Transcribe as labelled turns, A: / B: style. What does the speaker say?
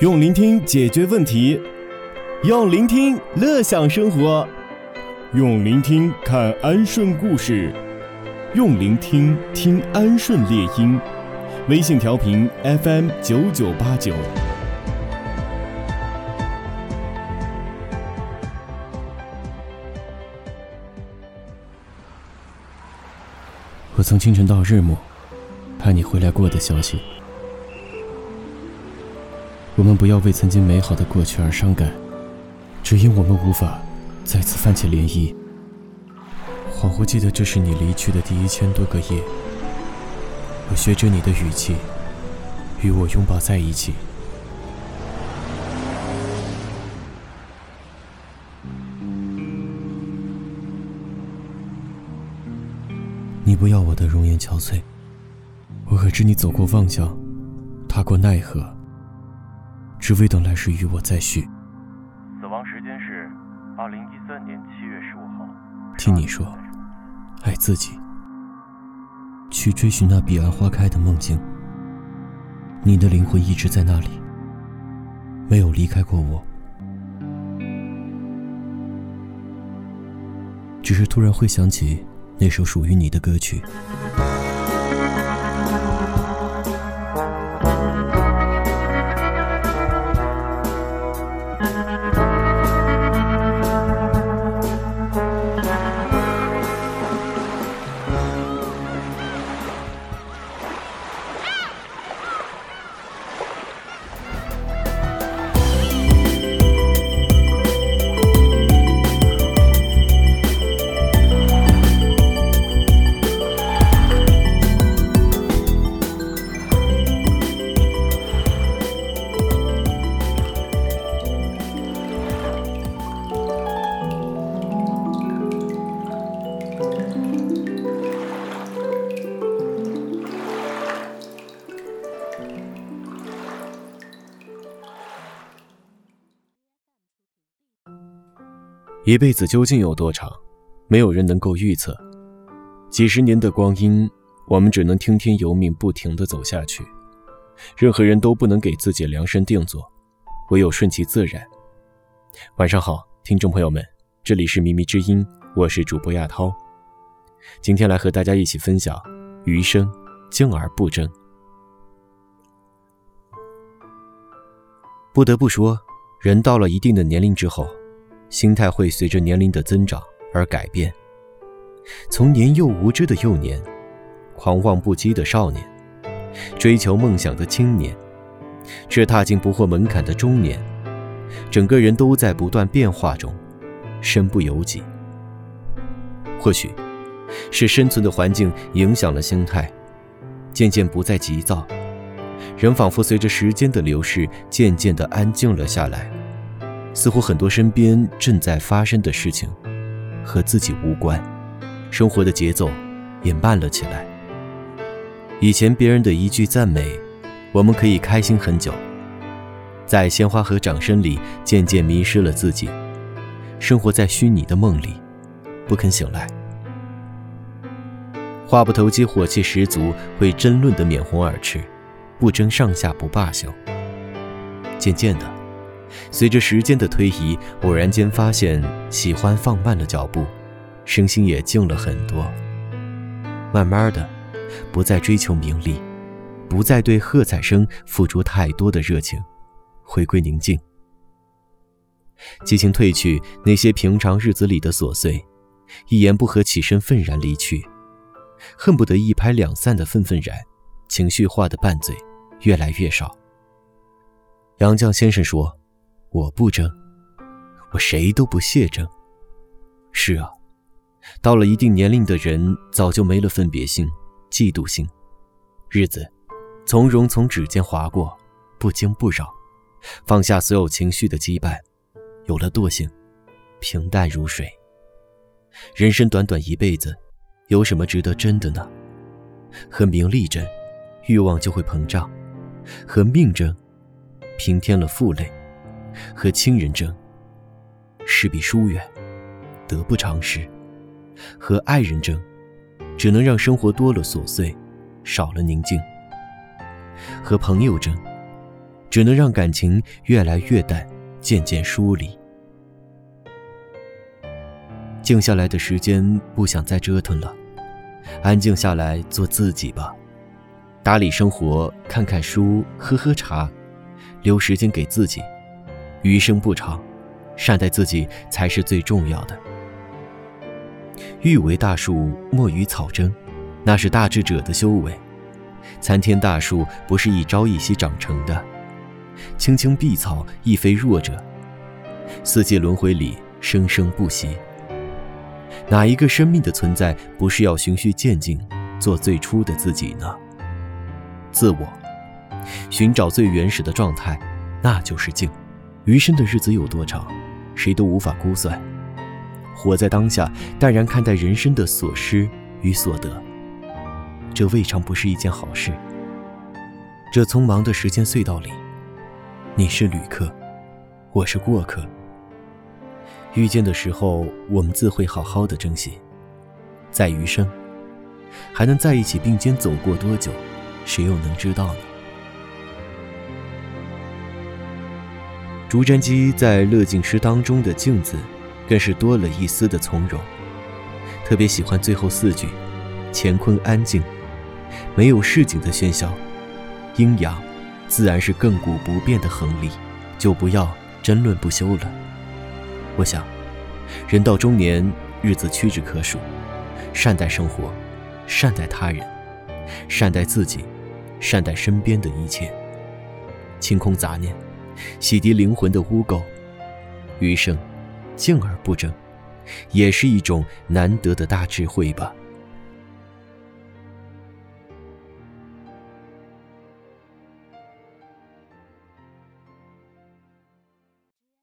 A: 用聆听解决问题，用聆听乐享生活，用聆听看安顺故事，用聆听听安顺猎鹰。微信调频 FM 九九八九。
B: 我从清晨到日暮，盼你回来过的消息。我们不要为曾经美好的过去而伤感，只因我们无法再次泛起涟漪。恍惚记得这是你离去的第一千多个夜，我学着你的语气，与我拥抱在一起。你不要我的容颜憔悴，我可知你走过望江，踏过奈何。只为等来世与我再续。
C: 死亡时间是二零一三年七月十五号。
B: 听你说，爱自己，去追寻那彼岸花开的梦境。你的灵魂一直在那里，没有离开过我。只是突然会想起那首属于你的歌曲。一辈子究竟有多长，没有人能够预测。几十年的光阴，我们只能听天由命，不停地走下去。任何人都不能给自己量身定做，唯有顺其自然。晚上好，听众朋友们，这里是靡靡之音，我是主播亚涛。今天来和大家一起分享：余生，静而不争。不得不说，人到了一定的年龄之后。心态会随着年龄的增长而改变，从年幼无知的幼年，狂妄不羁的少年，追求梦想的青年，至踏进不惑门槛的中年，整个人都在不断变化中，身不由己。或许，是生存的环境影响了心态，渐渐不再急躁，人仿佛随着时间的流逝，渐渐地安静了下来。似乎很多身边正在发生的事情，和自己无关，生活的节奏也慢了起来。以前别人的一句赞美，我们可以开心很久，在鲜花和掌声里渐渐迷失了自己，生活在虚拟的梦里，不肯醒来。话不投机，火气十足，会争论的面红耳赤，不争上下不罢休。渐渐的。随着时间的推移，偶然间发现喜欢放慢了脚步，声心也静了很多。慢慢的，不再追求名利，不再对喝彩声付出太多的热情，回归宁静。激情褪去，那些平常日子里的琐碎，一言不合起身愤然离去，恨不得一拍两散的愤愤然，情绪化的拌嘴越来越少。杨绛先生说。我不争，我谁都不屑争。是啊，到了一定年龄的人，早就没了分别心、嫉妒心，日子从容从指尖划过，不惊不扰，放下所有情绪的羁绊，有了惰性，平淡如水。人生短短一辈子，有什么值得争的呢？和名利争，欲望就会膨胀；和命争，平添了负累。和亲人争，势必疏远，得不偿失；和爱人争，只能让生活多了琐碎，少了宁静；和朋友争，只能让感情越来越淡，渐渐疏离。静下来的时间，不想再折腾了，安静下来做自己吧，打理生活，看看书，喝喝茶，留时间给自己。余生不长，善待自己才是最重要的。欲为大树，莫与草争，那是大智者的修为。参天大树不是一朝一夕长成的，青青碧草亦非弱者。四季轮回里，生生不息。哪一个生命的存在不是要循序渐进，做最初的自己呢？自我，寻找最原始的状态，那就是静。余生的日子有多长，谁都无法估算。活在当下，淡然看待人生的所失与所得，这未尝不是一件好事。这匆忙的时间隧道里，你是旅客，我是过客。遇见的时候，我们自会好好的珍惜。在余生，还能在一起并肩走过多久，谁又能知道呢？竹真姬在乐进诗当中的“静”字，更是多了一丝的从容。特别喜欢最后四句：“乾坤安静，没有市井的喧嚣，阴阳自然是亘古不变的恒理，就不要争论不休了。”我想，人到中年，日子屈指可数，善待生活，善待他人，善待自己，善待身边的一切，清空杂念。洗涤灵魂的污垢，余生静而不争，也是一种难得的大智慧吧。